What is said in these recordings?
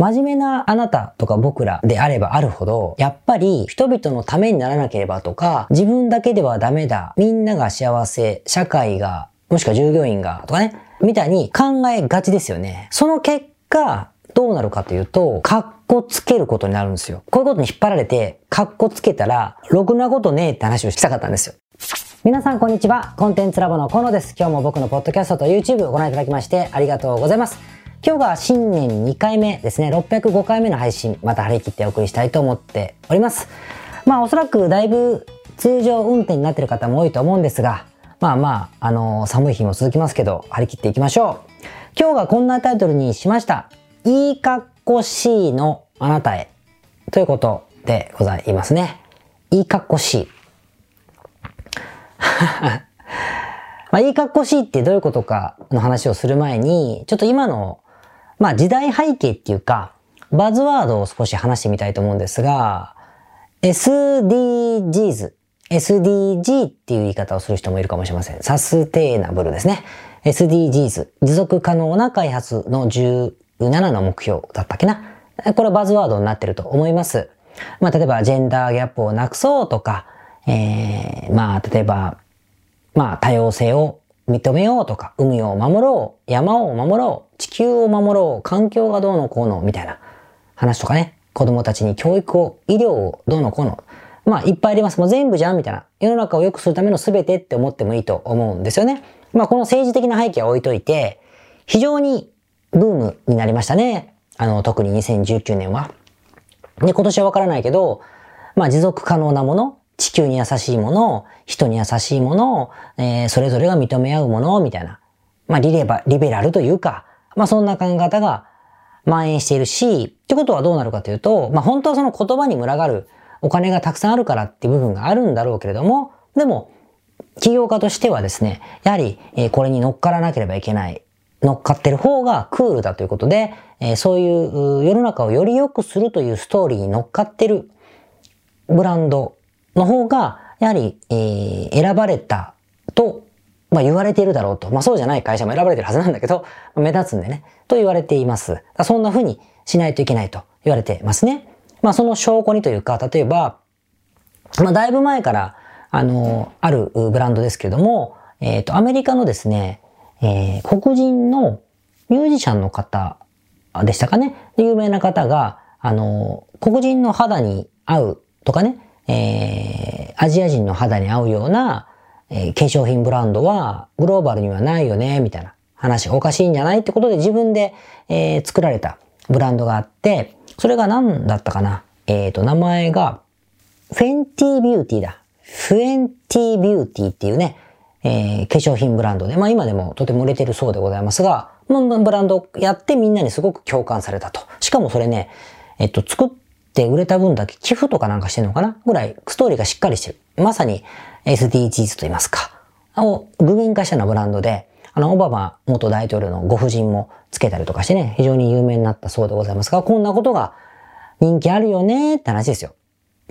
真面目なあなたとか僕らであればあるほど、やっぱり人々のためにならなければとか、自分だけではダメだ、みんなが幸せ、社会が、もしくは従業員が、とかね、みたいに考えがちですよね。その結果、どうなるかというと、カッコつけることになるんですよ。こういうことに引っ張られて、カッコつけたら、ろくなことねえって話をしたかったんですよ。皆さんこんにちは。コンテンツラボの河野です。今日も僕のポッドキャストと YouTube をご覧いただきましてありがとうございます。今日が新年2回目ですね、605回目の配信、また張り切ってお送りしたいと思っております。まあおそらくだいぶ通常運転になっている方も多いと思うんですが、まあまあ、あのー、寒い日も続きますけど、張り切っていきましょう。今日がこんなタイトルにしました。いいかっこしいのあなたへ。ということでございますね。いいかっこしい。まあ、いいかっこしいってどういうことかの話をする前に、ちょっと今のまあ時代背景っていうか、バズワードを少し話してみたいと思うんですが、SDGs、SDG っていう言い方をする人もいるかもしれません。サステイナブルですね。SDGs、持続可能な開発の17の目標だったっけな。これはバズワードになってると思います。まあ例えばジェンダーギャップをなくそうとか、えー、まあ例えば、まあ多様性を認めようとか、海を守ろう、山を守ろう、地球を守ろう、環境がどうのこうの、みたいな話とかね、子供たちに教育を、医療をどうのこうの、まあいっぱいあります。もう全部じゃんみたいな。世の中を良くするための全てって思ってもいいと思うんですよね。まあこの政治的な背景は置いといて、非常にブームになりましたね。あの、特に2019年は。で、今年はわからないけど、まあ持続可能なもの、地球に優しいもの、人に優しいもの、えー、それぞれが認め合うもの、みたいな。まあ、リレバ、リベラルというか、まあ、そんな考え方が蔓延しているし、ってことはどうなるかというと、まあ、本当はその言葉に群がるお金がたくさんあるからっていう部分があるんだろうけれども、でも、企業家としてはですね、やはり、えー、これに乗っからなければいけない。乗っかってる方がクールだということで、えー、そういう世の中をより良くするというストーリーに乗っかってるブランドの方が、やはり、えー、選ばれたと、まあ言われているだろうと。まあそうじゃない会社も選ばれてるはずなんだけど、目立つんでね、と言われています。そんな風にしないといけないと言われてますね。まあその証拠にというか、例えば、まあだいぶ前から、あの、あるブランドですけれども、えっ、ー、と、アメリカのですね、えー、黒人のミュージシャンの方でしたかね。有名な方が、あの、黒人の肌に合うとかね、えー、アジア人の肌に合うような、えー、化粧品ブランドはグローバルにはないよね、みたいな話がおかしいんじゃないってことで自分で、えー、作られたブランドがあって、それが何だったかな？えっ、ー、と、名前が、フェンティービューティーだ。フェンティービューティーっていうね、えー、化粧品ブランドで、まあ今でもとても売れてるそうでございますが、まあ、ブランドやってみんなにすごく共感されたと。しかもそれね、えっと、作っって売れた分だけ寄付とかなんかしてんのかな？ぐらいストーリーがしっかりしてる。まさに SDGs と言いますか。を具現化したようなブランドで、あの、オバマ元大統領のご婦人もつけたりとかしてね、非常に有名になったそうでございますが、こんなことが人気あるよねって話ですよ。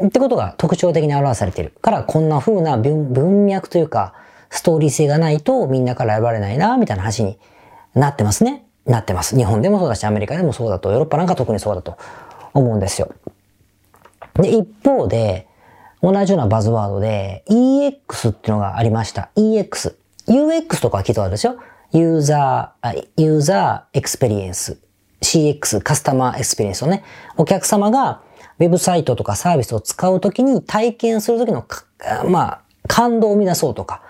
ってことが特徴的に表されている。から、こんな風な文脈というか、ストーリー性がないとみんなから選ばれないな、みたいな話になってますね。なってます。日本でもそうだし、アメリカでもそうだと、ヨーロッパなんか特にそうだと思うんですよ。で、一方で、同じようなバズワードで EX っていうのがありました。EX。UX とかは聞いたことあるでしょ？ユーザー、 user experience。CX、 customer experience をね、お客様がウェブサイトとかサービスを使うときに体験するときの、まあ、感動を生み出そうとか、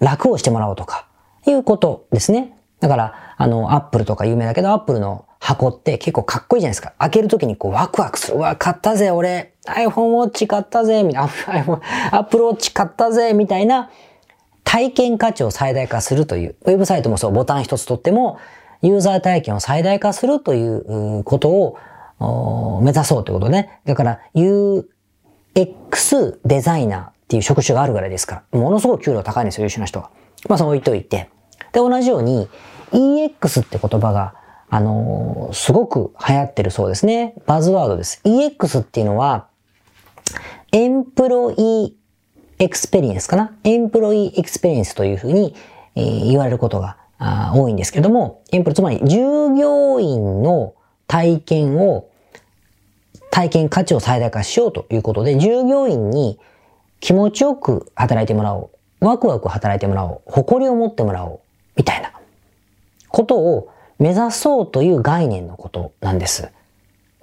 楽をしてもらおうとか、いうことですね。だから、あの、アップルとか有名だけど、アップルの箱って結構かっこいいじゃないですか。開けるときにこうワクワクする。うわ、買ったぜ、俺。iPhone Watch 買ったぜ、みたいな。iPhone、Apple Watch 買ったぜ、みたいな体験価値を最大化するという。ウェブサイトもそう、ボタン一つ取っても、ユーザー体験を最大化するということを目指そうということね。だから UX デザイナーっていう職種があるぐらいですから。ものすごく給料高いんですよ、優秀な人は。まあそう置いといて。で、同じように EX って言葉があのー、すごく流行ってるそうですね。バズワードです。EX っていうのは、 employee experience かな？ employee experience というふうに、えー、言われることが多いんですけども、 employee、つまり従業員の体験を、体験価値を最大化しようということで、従業員に気持ちよく働いてもらおう。ワクワク働いてもらおう。誇りを持ってもらおう。みたいなことを目指そうという概念のことなんです。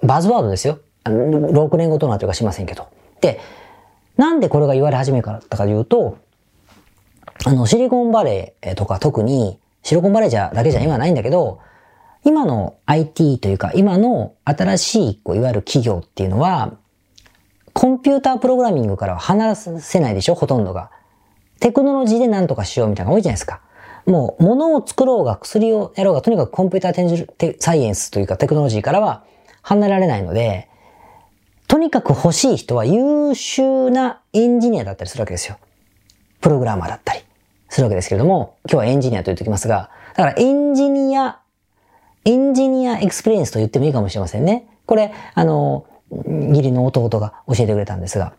バズワードですよ。6年後となってかしませんけど。で、なんでこれが言われ始めたかというと、あの、シリコンバレーとか特に、シリコンバレーじゃだけじゃ今ないんだけど、今の IT というか、今の新しい、こう、いわゆる企業っていうのは、コンピュータープログラミングからは離せないでしょほとんどが。テクノロジーで何とかしようみたいなのが多いじゃないですか。もう、物を作ろうが、薬をやろうが、とにかくコンピューターサイエンスというかテクノロジーからは離れられないので、とにかく欲しい人は優秀なエンジニアだったりするわけですよ。プログラマーだったりするわけですけれども、今日はエンジニアと言っておきますが、だからエンジニア、 engineer experience と言ってもいいかもしれませんね。これ、あの、義理の弟が教えてくれたんですが、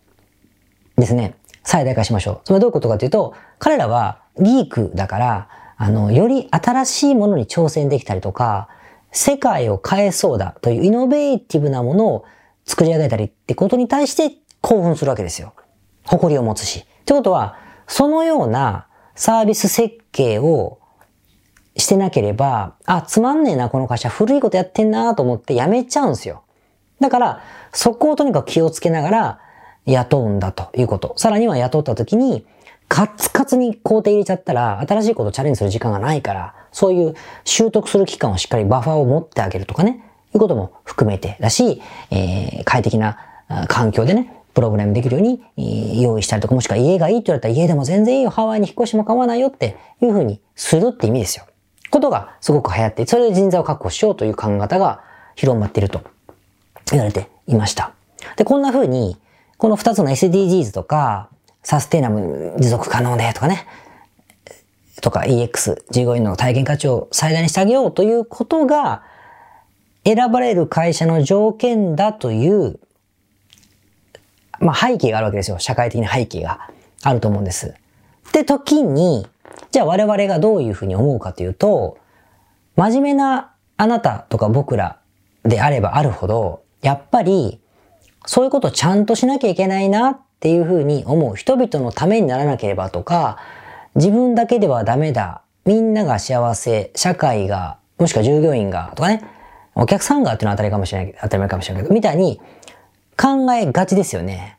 ですね、最大化しましょう。それはどういうことかというと、彼らはギークだから、あの、より新しいものに挑戦できたりとか、世界を変えそうだというイノベーティブなものを作り上げたりってことに対して興奮するわけですよ。誇りを持つし。ってことは、そのようなサービス設計をしてなければ、あ、つまんねえな、この会社、古いことやってんなと思って辞めちゃうんですよ。だから、そこをとにかく気をつけながら雇うんだということ。さらには雇った時に、カツカツに工程入れちゃったら、新しいことチャレンジする時間がないから、そういう習得する期間をしっかりバッファーを持ってあげるとかね、いうことも含めてだし、えー、快適な環境でね、プログラムできるように用意したりとか、もしくは家がいいって言われたら家でも全然いいよ、ハワイに引っ越しも構わないよっていうふうにするって意味ですよ。ことがすごく流行って、それで人材を確保しようという考え方が広まっていると言われていました。で、こんな風に、この二つの SDGs とか、サステイナブル持続可能でとかね、とか EX、従業員の体験価値を最大にしてあげようということが、選ばれる会社の条件だという、まあ背景があるわけですよ。社会的な背景があると思うんです。で、時に、じゃあ我々がどういうふうに思うかというと、真面目なあなたとか僕らであればあるほど、やっぱり、そういうことをちゃんとしなきゃいけないなっていうふうに思う。人々のためにならなければとか、自分だけではダメだ。みんなが幸せ。社会が、もしくは従業員が、とかね。お客さんがっていうのは当たりかもしれない、当たり前かもしれないけど、みたいに考えがちですよね。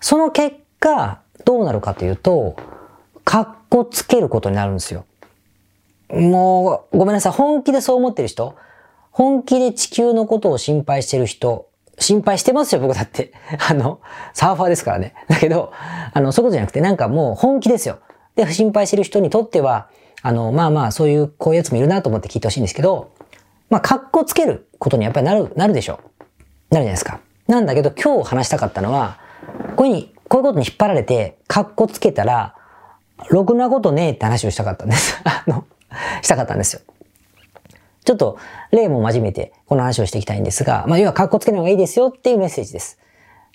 その結果、どうなるかというと、かっこつけることになるんですよ。もう、ごめんなさい。本気でそう思ってる人本気で地球のことを心配してる人、心配してますよ、僕だって。あの、サーファーですからね。だけど、あの、そういうことじゃなくて、なんかもう本気ですよ。で、心配してる人にとっては、あの、まあまあ、そういう、こういうやつもいるなと思って聞いてほしいんですけど、まあ、格好つけることにやっぱりなる、なるでしょう。なるじゃないですか。なんだけど、今日話したかったのは、こういうに、こういうことに引っ張られて、格好つけたら、ろくなことねえって話をしたかったんです。あの、したかったんですよ。ちょっと例も真面目てこの話をしていきたいんですが、まあ要は格好つけない方がいいですよっていうメッセージです。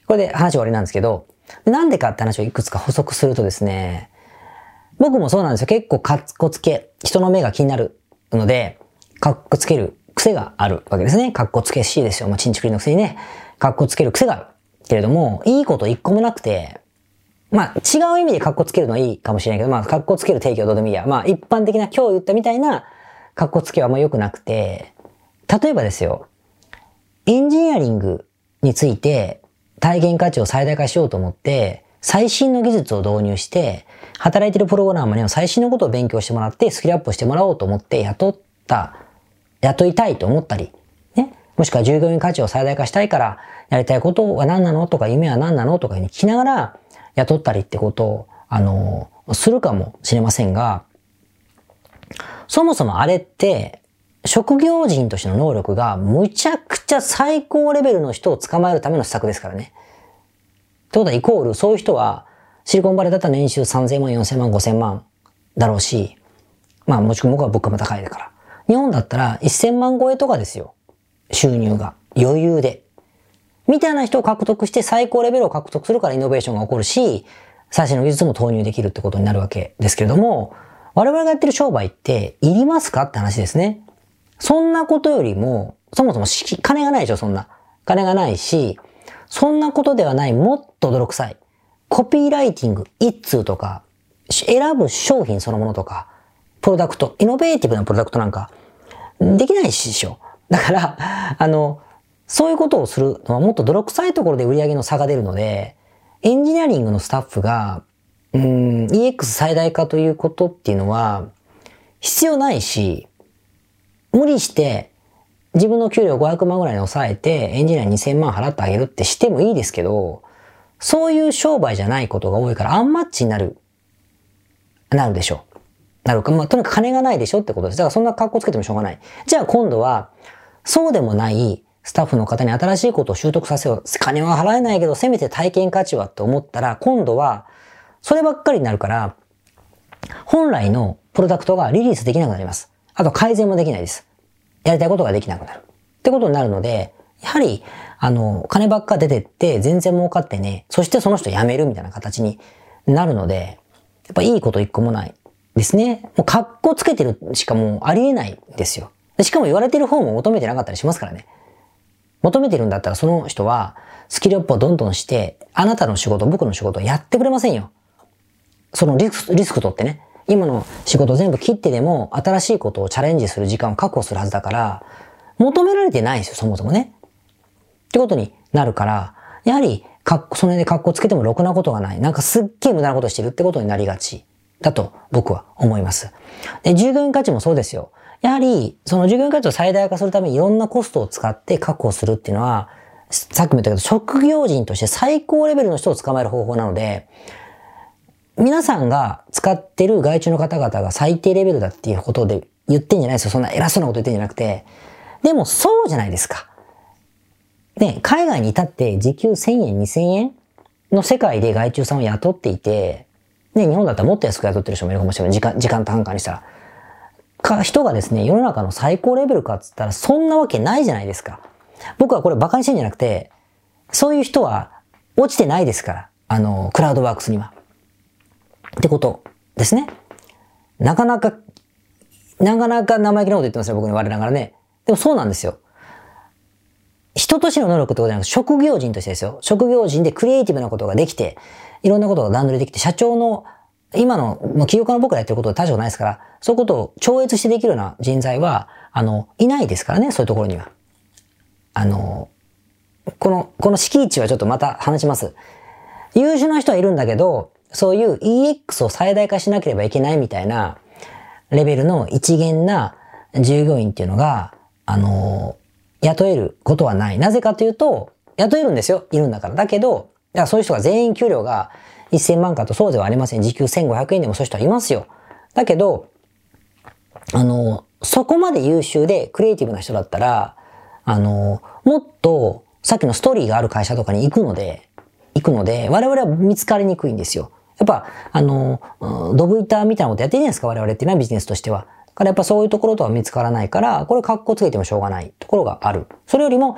これで話終わりなんですけど、なんでかって話をいくつか補足するとですね、僕もそうなんですよ。結構格好つけ、人の目が気になるので、格好つける癖があるわけですね。格好つけしいですよ。もうチンチクリのくせにね、格好つける癖がある。けれども、いいこと一個もなくて、まあ、違う意味で格好つけるのはいいかもしれないけど、まあ、格好つける定義はどうでもいいや。まあ、一般的な今日言ったみたいな格好つけはあんま良くなくて、例えばですよ、エンジニアリングについて体験価値を最大化しようと思って、最新の技術を導入して、働いてるプログラマーには最新のことを勉強してもらって、スキルアップしてもらおうと思って雇った、雇いたいと思ったり、ね。もしくは従業員価値を最大化したいから、やりたいことは何なのとか、夢は何なのとかに聞きながら雇ったりってことを、あの、するかもしれませんが、そもそもあれって、職業人としての能力がむちゃくちゃ最高レベルの人を捕まえるための施策ですからね。ってことはイコール、そういう人は、シリコンバレーだったら年収3000万、4000万、5000万だろうし、まあもちろん僕は物価も高いだから。日本だったら1000万超えとかですよ。収入が。余裕で。みたいな人を獲得して最高レベルを獲得するからイノベーションが起こるし、最新の技術も投入できるってことになるわけですけれども、我々がやってる商売っていりますかって話ですね。そんなことよりも、そもそも金がないでしょ、そんな。金がないし、そんなことではない、もっと泥臭い。コピーライティング、一通とか、選ぶ商品そのものとか、プロダクト、イノベーティブなプロダクトなんか、できないしでしょ。だから、あの、そういうことをするのはもっと泥臭いところで売り上げの差が出るので、エンジニアリングのスタッフが、うん、EX 最大化ということっていうのは、必要ないし、無理して自分の給料500万ぐらいに抑えてエンジニア2000万払ってあげるってしてもいいですけど、そういう商売じゃないことが多いからアンマッチになる、なるでしょう。なるか、まあ、とにかく金がないでしょってことです。だからそんな格好つけてもしょうがない。じゃあ今度は、そうでもないスタッフの方に新しいことを習得させよう。金は払えないけど、せめて体験価値はって思ったら、今度は、そればっかりになるから、本来のプロダクトがリリースできなくなります。あと改善もできないです。やりたいことができなくなる。ってことになるので、やはり、あの、金ばっか出てって、全然儲かってね、そしてその人辞めるみたいな形になるので、やっぱいいこと一個もないですね。もう格好つけてるしかもうありえないですよ。しかも言われてる方も求めてなかったりしますからね。求めてるんだったらその人はスキルアップをどんどんして、あなたの仕事、僕の仕事をやってくれませんよ。そのリスク、リスク取ってね。今の仕事全部切ってでも新しいことをチャレンジする時間を確保するはずだから、求められてないんですよ、そもそもね。ってことになるから、やはり、かっこ、その辺で格好つけてもろくなことがない。なんかすっげえ無駄なことしてるってことになりがちだと僕は思います。で、従業員価値もそうですよ。やはり、その従業員価値を最大化するためにいろんなコストを使って確保するっていうのは、さっきも言ったけど、職業人として最高レベルの人を捕まえる方法なので、皆さんが使ってる外注の方々が最低レベルだっていうことで言ってんじゃないですよ。そんな偉そうなこと言ってんじゃなくて。でもそうじゃないですか。ね、海外に至って時給1000円、2000円の世界で外注さんを雇っていて、ね、日本だったらもっと安く雇ってる人もいるかもしれない。時間、時間単価にしたら。か、人がですね、世の中の最高レベルかっつったらそんなわけないじゃないですか。僕はこれ馬鹿にしてんじゃなくて、そういう人は落ちてないですから。あの、クラウドワークスには。ってことですね。なかなか、なかなか生意気なこと言ってますよ、僕に我ながらね。でもそうなんですよ。人としての能力ってことじゃなくて、職業人としてですよ。職業人でクリエイティブなことができて、いろんなことが段取りできて、社長の、今の、もう起業家の僕がやってることは大丈夫ないですから、そういうことを超越してできるような人材は、あの、いないですからね、そういうところには。あの、この、この敷地はちょっとまた話します。優秀な人はいるんだけど、そういう EX を最大化しなければいけないみたいなレベルの一元な従業員っていうのが、あの雇えることはない。なぜかというと、雇えるんですよ。いるんだから。だけど、だからそういう人が全員給料が1000万かとそうではありません。時給1500円でもそういう人はいますよ。だけど、あの、そこまで優秀でクリエイティブな人だったら、あの、もっとさっきのストーリーがある会社とかに行くので、行くので、我々は見つかりにくいんですよ。やっぱ、あの、ドブ板みたいなことやってるじゃないですか、我々っていうのはビジネスとしては。だからやっぱそういうところとは見つからないから、これ格好つけてもしょうがないところがある。それよりも、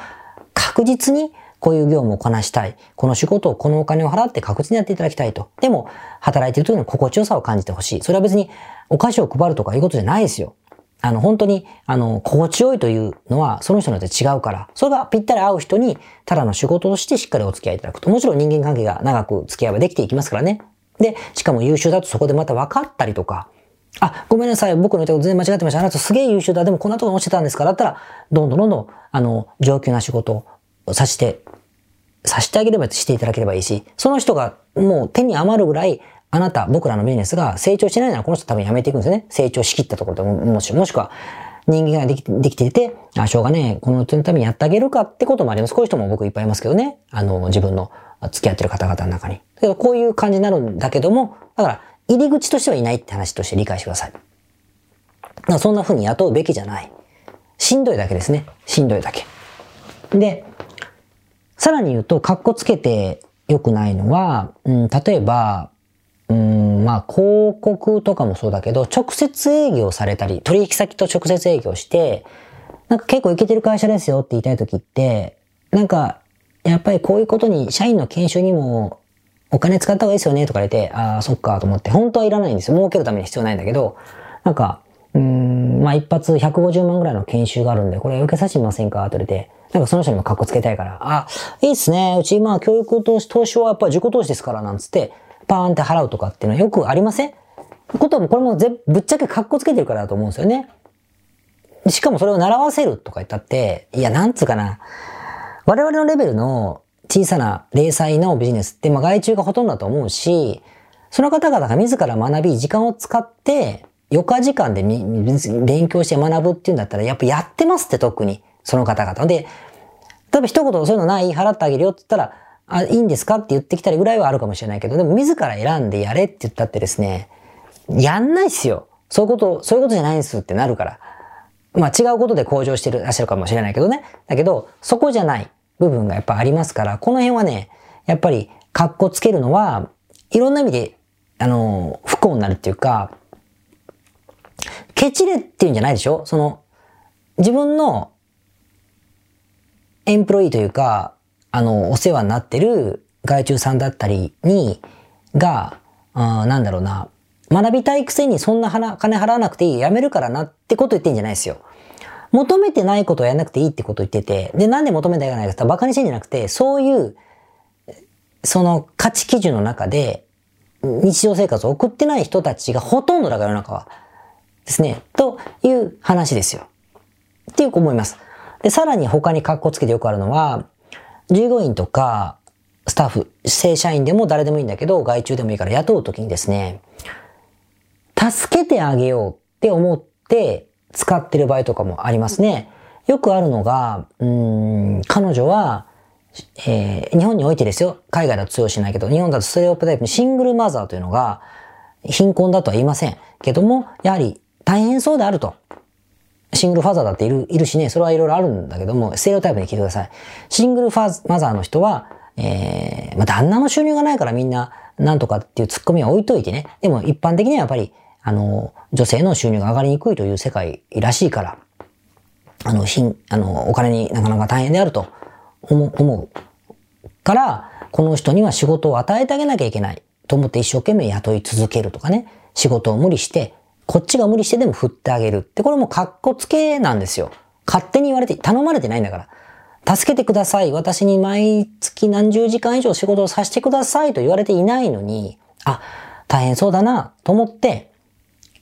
確実にこういう業務をこなしたい。この仕事をこのお金を払って確実にやっていただきたいと。でも、働いている時の心地よさを感じてほしい。それは別にお菓子を配るとかいうことじゃないですよ。あの、本当に、あの、心地よいというのは、その人によって違うから、それがぴったり合う人に、ただの仕事としてしっかりお付き合いいただくと。もちろん人間関係が長く付き合えばできていきますからね。で、しかも優秀だとそこでまた分かったりとか、あ、ごめんなさい、僕の言ったこと全然間違ってました。あなたすげえ優秀だ。でもこんなとこに落ちてたんですかだったら、どんどんどんどん、あの、上級な仕事をさして、さしてあげればしていただければいいし、その人がもう手に余るぐらい、あなた、僕らのビジネスが成長しないならこの人多分やめていくんですよね。成長しきったところでも、もし、もしくは、人間ができできていて、あ、しょうがねえ、この人のためにやってあげるかってこともあります。こういう人も僕いっぱいいますけどね。あの、自分の付き合ってる方々の中に。だけどこういう感じになるんだけども、だから、入り口としてはいないって話として理解してください。だそんな風に雇うべきじゃない。しんどいだけですね。しんどいだけ。で、さらに言うと、格好つけて良くないのは、うん、例えば、うん、まあ、広告とかもそうだけど、直接営業されたり、取引先と直接営業して、なんか結構いけてる会社ですよって言いたいときって、なんか、やっぱりこういうことに、社員の研修にもお金使った方がいいですよねとか言って、ああ、そっかと思って、本当はいらないんですよ。儲けるために必要ないんだけど、なんか、うん、まあ一発150万ぐらいの研修があるんで、これ受けさせてみませんかって言われて、なんかその人にも格好つけたいから、あ、いいっすね。うち今教育投資、投資はやっぱ自己投資ですから、なんつって、パーンって払うとかっていうのはよくありません？ことはこれもぜぶっちゃけ格好つけてるからだと思うんですよね。しかもそれを習わせるとか言ったって、いや、なんつうかな。我々のレベルの小さな零細のビジネスって、まあ外注がほとんどだと思うし、その方々が自ら学び、時間を使って、余暇時間で勉強して学ぶっていうんだったら、やっぱやってますって特に、その方々。で、例えば一言そういうのない払ってあげるよって言ったら、あ、いいんですかって言ってきたりぐらいはあるかもしれないけど、でも自ら選んでやれって言ったってですね、やんないっすよ。そういうこと、そういうことじゃないんすってなるから。まあ違うことで向上してる、らっしゃるかもしれないけどね。だけど、そこじゃない部分がやっぱありますから、この辺はね、やっぱり、格好つけるのは、いろんな意味であの、不幸になるっていうか、ケチれっていうんじゃないでしょ？その、自分のエンプロイというか、あの、お世話になってる外注さんだったりに、が、あなんだろうな、学びたいくせにそんな金払わなくていい、やめるからなってこと言ってんじゃないですよ。求めてないことをやらなくていいってことを言ってて、で、なんで求めてないかってバカにしてんじゃなくて、そういう、その価値基準の中で、日常生活を送ってない人たちがほとんどだから世の中は。ですね。という話ですよ。っていう思います。で、さらに他に格好つけてよくあるのは、従業員とか、スタッフ、正社員でも誰でもいいんだけど、外注でもいいから雇うときにですね、助けてあげようって思って使ってる場合とかもありますね。よくあるのが、うん、彼女はえー、日本においてですよ、海外だと通用しないけど、日本だとステレオプタイプのシングルマザーというのが、貧困だとは言いません。けども、やはり大変そうであると。シングルファザーだっている、いるしね、それはいろいろあるんだけども、ステレオタイプに聞いてください。シングルファーマザーの人は、えー、まあ、旦那の収入がないからみんな、なんとかっていうツッコミは置いといてね。でも一般的にはやっぱり、あの、女性の収入が上がりにくいという世界らしいから、あの、貧、あの、お金になかなか大変であると。思うから、この人には仕事を与えてあげなきゃいけないと思って一生懸命雇い続けるとかね、仕事を無理して、こっちが無理してでも振ってあげるって、これも格好つけなんですよ。勝手に言われて、頼まれてないんだから。助けてください。私に毎月何十時間以上仕事をさせてくださいと言われていないのに、あ、大変そうだなと思って、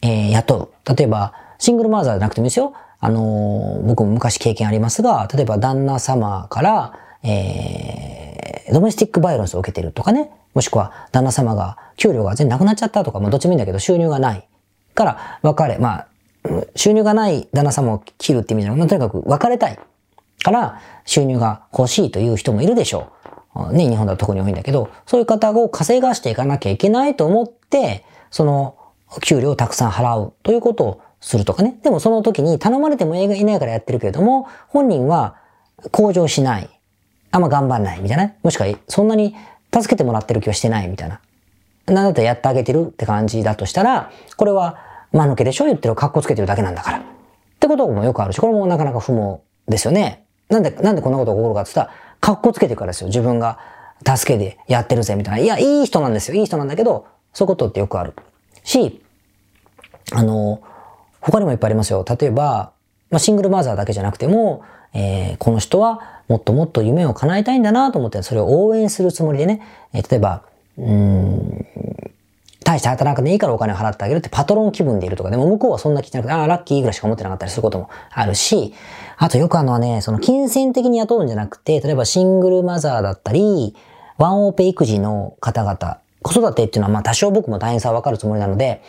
えー、雇う。例えば、シングルマザーじゃなくてもいいですよ。あのー、僕も昔経験ありますが、例えば旦那様から、えー、ドメスティックバイオレンスを受けてるとかね、もしくは旦那様が給料が全然なくなっちゃったとか、まあどっちもいいんだけど収入がない。から別れ、まあ、収入がない旦那様を切るって意味じゃなくて、とにかく別れたい。から収入が欲しいという人もいるでしょう。ね、日本だと特に多いんだけど、そういう方を稼がしていかなきゃいけないと思って、その給料をたくさん払うということをするとかね。でもその時に頼まれてもいないからやってるけれども、本人は向上しない。あんま頑張んないみたいな。もしくはそんなに助けてもらってる気はしてないみたいな。なんだったらやってあげてるって感じだとしたら、これは間抜けでしょ言ってる格好つけてるだけなんだから。ってこともよくあるし、これもなかなか不毛ですよね。なんで、なんでこんなことが起こるかって言ったら、格好つけてるからですよ。自分が助けでやってるぜみたいな。いや、いい人なんですよ。いい人なんだけど、そういうことってよくある。し、あの、他にもいっぱいありますよ。例えば、まあ、シングルマザーだけじゃなくても、えー、この人はもっともっと夢を叶えたいんだなと思って、それを応援するつもりでね、えー、例えば、うん、大して働かなくていいからお金を払ってあげるってパトロン気分でいるとか、でも向こうはそんな気じゃなくて、ああ、ラッキーぐらいしか思ってなかったりすることもあるし、あとよくあのね、その金銭的に雇うんじゃなくて、例えばシングルマザーだったり、ワンオペ育児の方々、子育てっていうのはまあ多少僕も大変さはわかるつもりなので、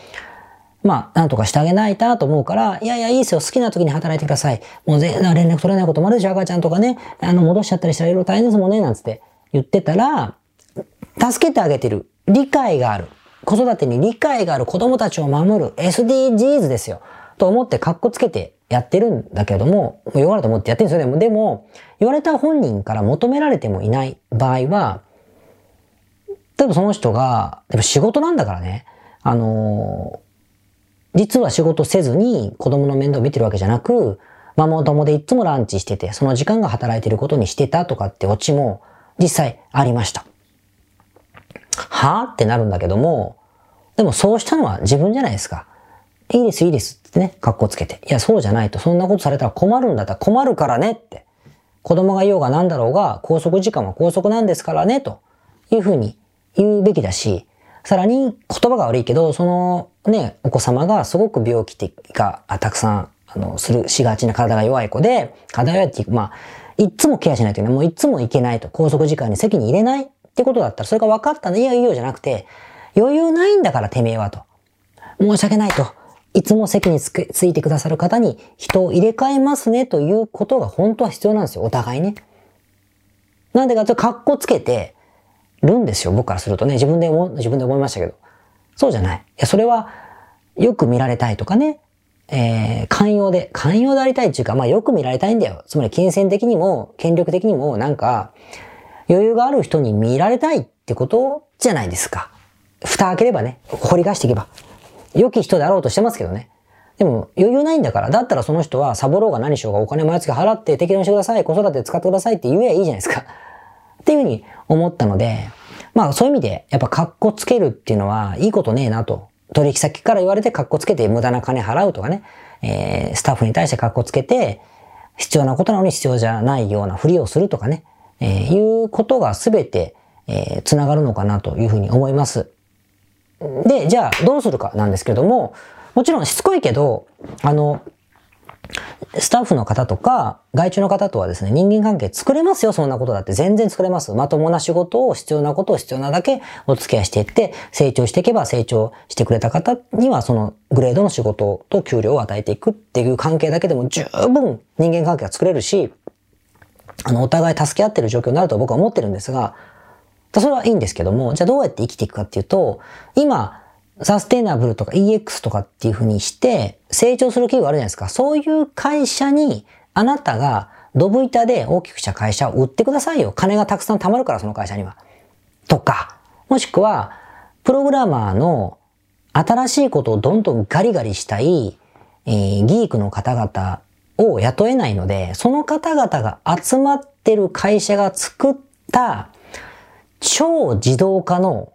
まあ、なんとかしてあげないとと思うから、いやいや、いいですよ。好きな時に働いてください。もう全然連絡取れないこともあるし。赤ちゃんとかね。あの、戻しちゃったりしたらいろいろ大変ですもんね。なんつって言ってたら、助けてあげてる。理解がある。子育てに理解がある子供たちを守る SDGs ですよ。と思って格好つけてやってるんだけども、もう言われと思ってやってるんですよね。でも、言われた本人から求められてもいない場合は、例えばその人が、でも仕事なんだからね、あの実は仕事せずに子供の面倒を見てるわけじゃなく、ママ友でいつもランチしてて、その時間が働いてることにしてたとかってオチも実際ありました。はぁってなるんだけども、でもそうしたのは自分じゃないですか。いいです、いいですってね、格好つけて。いや、そうじゃないと。そんなことされたら困るんだったら困るからねって。子供がいようが何だろうが、拘束時間は拘束なんですからね、というふうに言うべきだし、さらに言葉が悪いけど、そのね、お子様がすごく病気がたくさん、あの、する、しがちな体が弱い子で、体弱いっていう、まあ、いつもケアしないというね、もういつもいけないと、拘束時間に席に入れないってことだったら、それが分かったんで、いやいいよじゃなくて、余裕ないんだからてめえはと。申し訳ないと。いつも席につくついてくださる方に人を入れ替えますねということが本当は必要なんですよ。お互いね。なんでかと、格好つけてるんですよ。僕からするとね。自分で思、自分で思いましたけど。そうじゃない。いや、それは、よく見られたいとかね。えー、寛容で、寛容でありたいっていうか、まあよく見られたいんだよ。つまり金銭的にも、権力的にも、なんか、余裕がある人に見られたいってことじゃないですか。蓋開ければね、掘り出していけば。良き人であろうとしてますけどね。でも余裕ないんだから、だったらその人はサボろうが何しようがお金毎月払って適当にしてください、子育て使ってくださいって言えばいいじゃないですか。っていうふうに思ったので、まあそういう意味で、やっぱ格好つけるっていうのはいいことねえなと。取引先から言われて格好つけて無駄な金払うとかね、えー、スタッフに対して格好つけて、必要なことなのに必要じゃないようなふりをするとかね、えー、いうことがすべて、えー、つながるのかなというふうに思います。で、じゃあどうするかなんですけども、もちろんしつこいけど、あの、スタッフの方とか、外注の方とはですね、人間関係作れますよ、そんなことだって。全然作れます。まともな仕事を、必要なことを必要なだけお付き合いしていって、成長していけば成長してくれた方には、そのグレードの仕事と給料を与えていくっていう関係だけでも十分人間関係が作れるし、あの、お互い助け合ってる状況になると僕は思ってるんですが、それはいいんですけども、じゃあどうやって生きていくかっていうと、今、サステイナブルとか EX とかっていうふうにして、成長する企業あるじゃないですか。そういう会社に、あなたがドブ板で大きくした会社を売ってくださいよ。金がたくさん貯まるから、その会社には。とか、もしくは、プログラマーの新しいことをどんどんガリガリしたい、えー、ギークの方々を雇えないので、その方々が集まってる会社が作った超自動化の、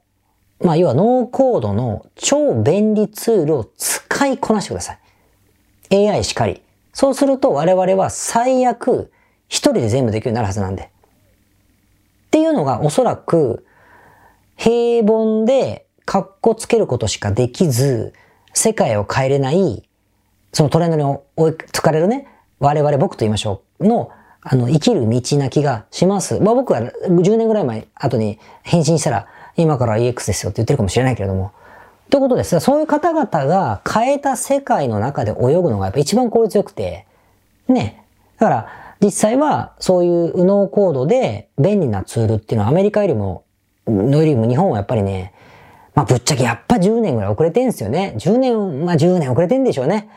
まあ、要はノーコードの超便利ツールを使いこなしてください。AI しかり。そうすると我々は最悪一人で全部できるようになるはずなんで。っていうのがおそらく平凡でカッコつけることしかできず、世界を変えれない、そのトレンドに追いつかれるね、我々僕と言いましょう、のあの、生きる道な気がします。まあ僕は10年ぐらい前、後に返信したら、今から EX ですよって言ってるかもしれないけれども。ということです。そういう方々が変えた世界の中で泳ぐのがやっぱ一番効率よくて、ね。だから、実際はそういう右脳コードで便利なツールっていうのはアメリカよりも、のよりも日本はやっぱりね、まあぶっちゃけやっぱ10年ぐらい遅れてんすよね。10年、まあ10年遅れてんでしょうね。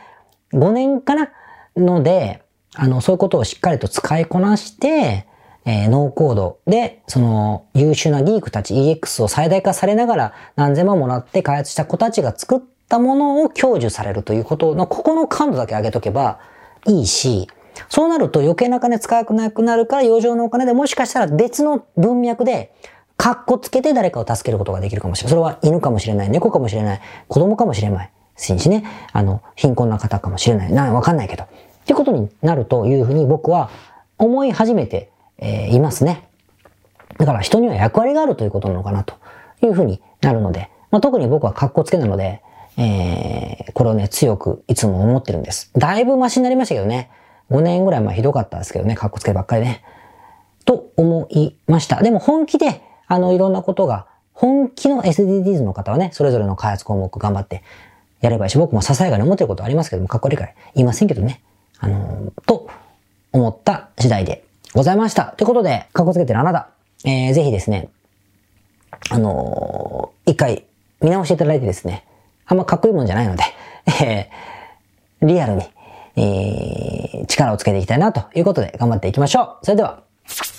5年かなので、あの、そういうことをしっかりと使いこなして、えー、ノーコードで、その優秀なギークたち EX を最大化されながら何千万もらって開発した子たちが作ったものを享受されるということの、ここの感度だけ上げとけばいいし、そうなると余計な金使わなくなるから余剰のお金でもしかしたら別の文脈で、カッコつけて誰かを助けることができるかもしれない。それは犬かもしれない、猫かもしれない、子供かもしれない。しね、あの、貧困な方かもしれない。な、わかんないけど。ってことになるというふうに僕は思い始めて、えー、いますね。だから人には役割があるということなのかなというふうになるので、まあ、特に僕は格好つけなので、えー、これをね、強くいつも思ってるんです。だいぶマシになりましたけどね。5年ぐらい前ひどかったですけどね、格好つけばっかりね。と思いました。でも本気で、あの、いろんなことが、本気の SDGs の方はね、それぞれの開発項目頑張ってやればいいし、僕も支えがに思ってることありますけども、かっこ理解言いませんけどね。あのー、と思った次第でございました。ということで、かっこつけてるあなた、えー、ぜひですね、あのー、一回見直していただいてですね、あんまかっこいいもんじゃないので、えー、リアルに、えー、力をつけていきたいなということで頑張っていきましょう。それでは、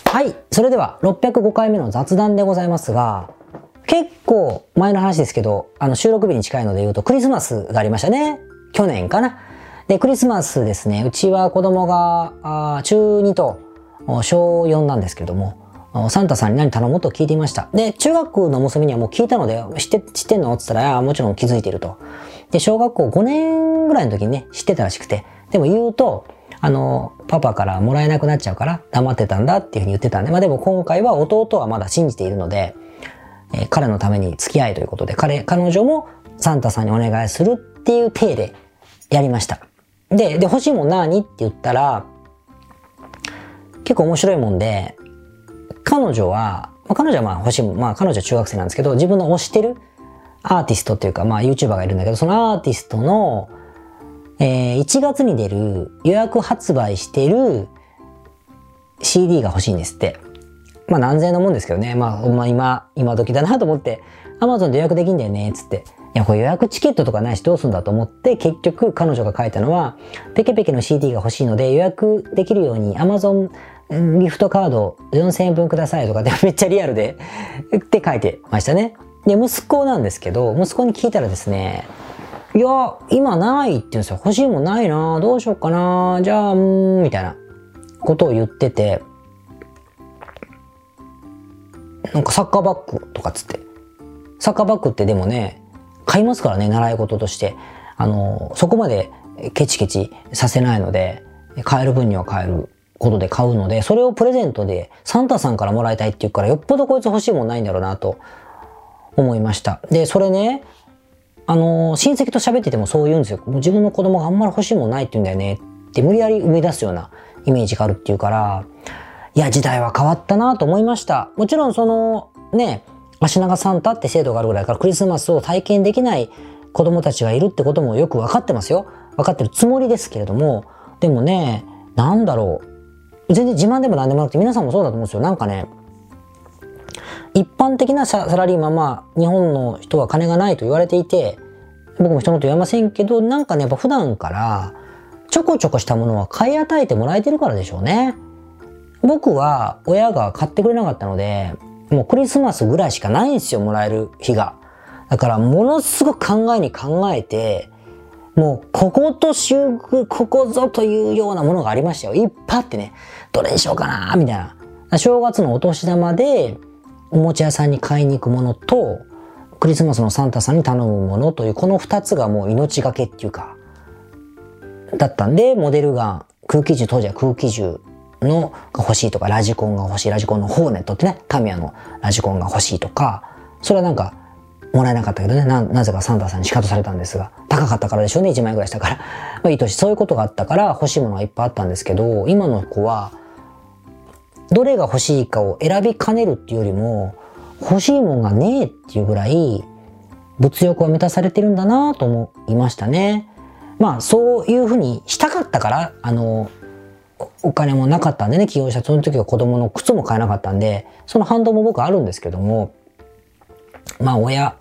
はい。それでは、605回目の雑談でございますが、結構前の話ですけど、あの収録日に近いので言うとクリスマスがありましたね。去年かな。で、クリスマスですね、うちは子供があ中2と小4なんですけれども、サンタさんに何頼むと聞いていました。で、中学の娘にはもう聞いたので、知って、知ってんの？って言ったら、あもちろん気づいていると。で、小学校5年年ぐらいの時にね、知ってたらしくて。でも言うと、あの、パパからもらえなくなっちゃうから黙ってたんだっていうふうに言ってたんで、まあでも今回は弟はまだ信じているので、えー、彼のために付き合いということで、彼、彼女もサンタさんにお願いするっていう体でやりました。で、で、欲しいもん何？って言ったら、結構面白いもんで、彼女は、まあ、彼女はまあ欲しい、まあ彼女は中学生なんですけど、自分の推してるアーティストっていうか、まあ YouTuber がいるんだけど、そのアーティストの、えー、1月に出る予約発売してる CD が欲しいんですって。まあ何千円のもんですけどね。まあ、まあ今、今時だなと思って、Amazon で予約できんだよね、つって。いや、これ予約チケットとかないしどうすんだと思って、結局彼女が書いたのは、ペケペケの CD が欲しいので予約できるように Amazon ギフトカード4000円分くださいとかでめっちゃリアルでって書いてましたね。で、息子なんですけど、息子に聞いたらですね、いや、今ないって言うんですよ。欲しいもんないなどうしようかなじゃあ、うん、みたいなことを言ってて、なんかサッカーバッグとかっつって。サッカーバッグってでもね、買いますからね、習い事として。あの、そこまでケチケチさせないので、買える分には買えることで買うので、それをプレゼントでサンタさんからもらいたいって言うから、よっぽどこいつ欲しいもんないんだろうなと思いました。で、それね、あの、親戚と喋っててもそう言うんですよ。もう自分の子供があんまり欲しいもんないって言うんだよねって無理やり生み出すようなイメージがあるっていうから、いや、時代は変わったなと思いました。もちろんその、ね、足長サンタって制度があるぐらいからクリスマスを体験できない子供たちがいるってこともよく分かってますよ。分かってるつもりですけれども、でもね、なんだろう。全然自慢でも何でもなくて皆さんもそうだと思うんですよ。なんかね、一般的なサラリーマン、まあ、日本の人は金がないと言われていて、僕も人のこと言えませんけど、なんかね、やっぱ普段から、ちょこちょこしたものは買い与えてもらえてるからでしょうね。僕は親が買ってくれなかったので、もうクリスマスぐらいしかないんですよ、もらえる日が。だから、ものすごく考えに考えて、もう、ここと祝、ここぞというようなものがありましたよ。いっぱいあってね、どれにしようかな、みたいな。正月のお年玉で、おもちゃ屋さんに買いに行くものと、クリスマスのサンタさんに頼むものという、この二つがもう命がけっていうか、だったんで、モデルガン、空気銃、当時は空気銃のが欲しいとか、ラジコンが欲しい、ラジコンのホーネットってね、タミヤのラジコンが欲しいとか、それはなんか、もらえなかったけどね、な、なぜかサンタさんに仕方されたんですが、高かったからでしょうね、1万円ぐらいしたから。まあいい年、そういうことがあったから欲しいものがいっぱいあったんですけど、今の子は、どれが欲しいかを選びかねるっていうよりも、欲しいもんがねえっていうぐらい、物欲は満たされてるんだなと思いましたね。まあ、そういうふうにしたかったから、あの、お金もなかったんでね、起業したその時は子供の靴も買えなかったんで、その反動も僕あるんですけども、まあ親、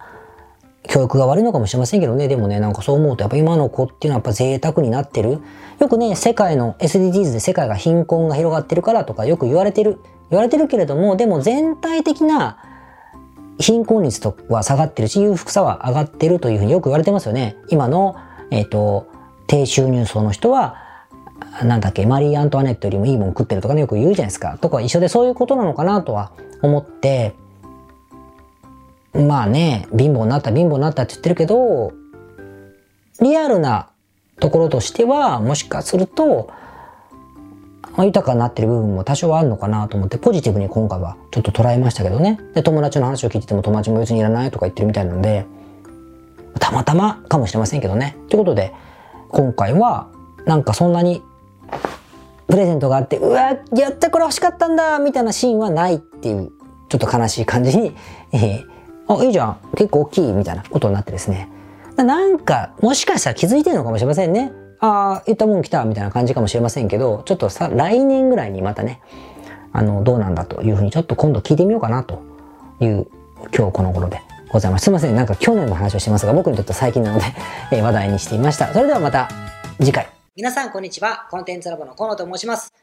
教育が悪いのかもしれませんけどね、でもね、なんかそう思うと、やっぱ今の子っていうのはやっぱ贅沢になってる。よくね、世界の SDGs で世界が貧困が広がってるからとかよく言われてる。言われてるけれども、でも全体的な貧困率とは下がってるし、裕福さは上がってるというふうによく言われてますよね。今の、えっ、ー、と、低収入層の人は、なんだっけ、マリー・アントワネットよりもいいもん食ってるとかね、よく言うじゃないですか。とか一緒でそういうことなのかなとは思って、まあね、貧乏になった貧乏になったって言ってるけど、リアルなところとしては、もしかすると、ま、豊かになってる部分も多少あるのかなと思って、ポジティブに今回はちょっと捉えましたけどね。で、友達の話を聞いてても友達も別にいらないとか言ってるみたいなので、たまたまかもしれませんけどね。ということで、今回は、なんかそんなに、プレゼントがあって、うわ、やったこれ欲しかったんだみたいなシーンはないっていう、ちょっと悲しい感じに、えー、あ、いいじゃん。結構大きいみたいなことになってですね。なんか、もしかしたら気づいてるのかもしれませんね。ああ、言ったもん来たみたいな感じかもしれませんけど、ちょっとさ、来年ぐらいにまたね、あの、どうなんだというふうにちょっと今度聞いてみようかなという今日この頃でございます。すいません。なんか去年の話をしてますが、僕にとって最近なので え話題にしていました。それではまた次回。皆さんこんにちは。コンテンツラボの河野と申します。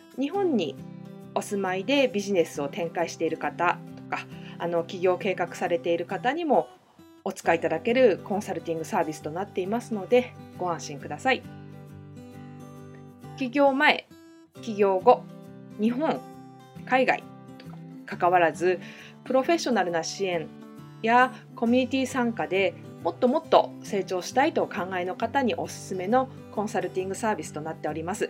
日本にお住まいでビジネスを展開している方とかあの起業計画されている方にもお使いいただけるコンサルティングサービスとなっていますのでご安心ください起業前起業後日本海外とか関わらずプロフェッショナルな支援やコミュニティ参加でもっともっと成長したいとお考えの方におすすめのコンサルティングサービスとなっております。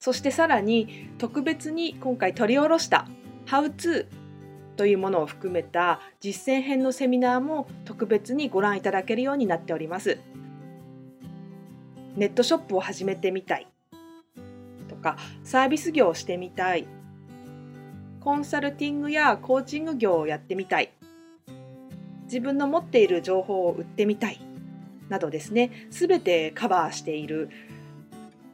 そしてさらに特別に今回取り下ろした「How to」というものを含めた実践編のセミナーも特別にご覧いただけるようになっております。ネットショップを始めてみたいとかサービス業をしてみたいコンサルティングやコーチング業をやってみたい自分の持っている情報を売ってみたいなどですね全てカバーしている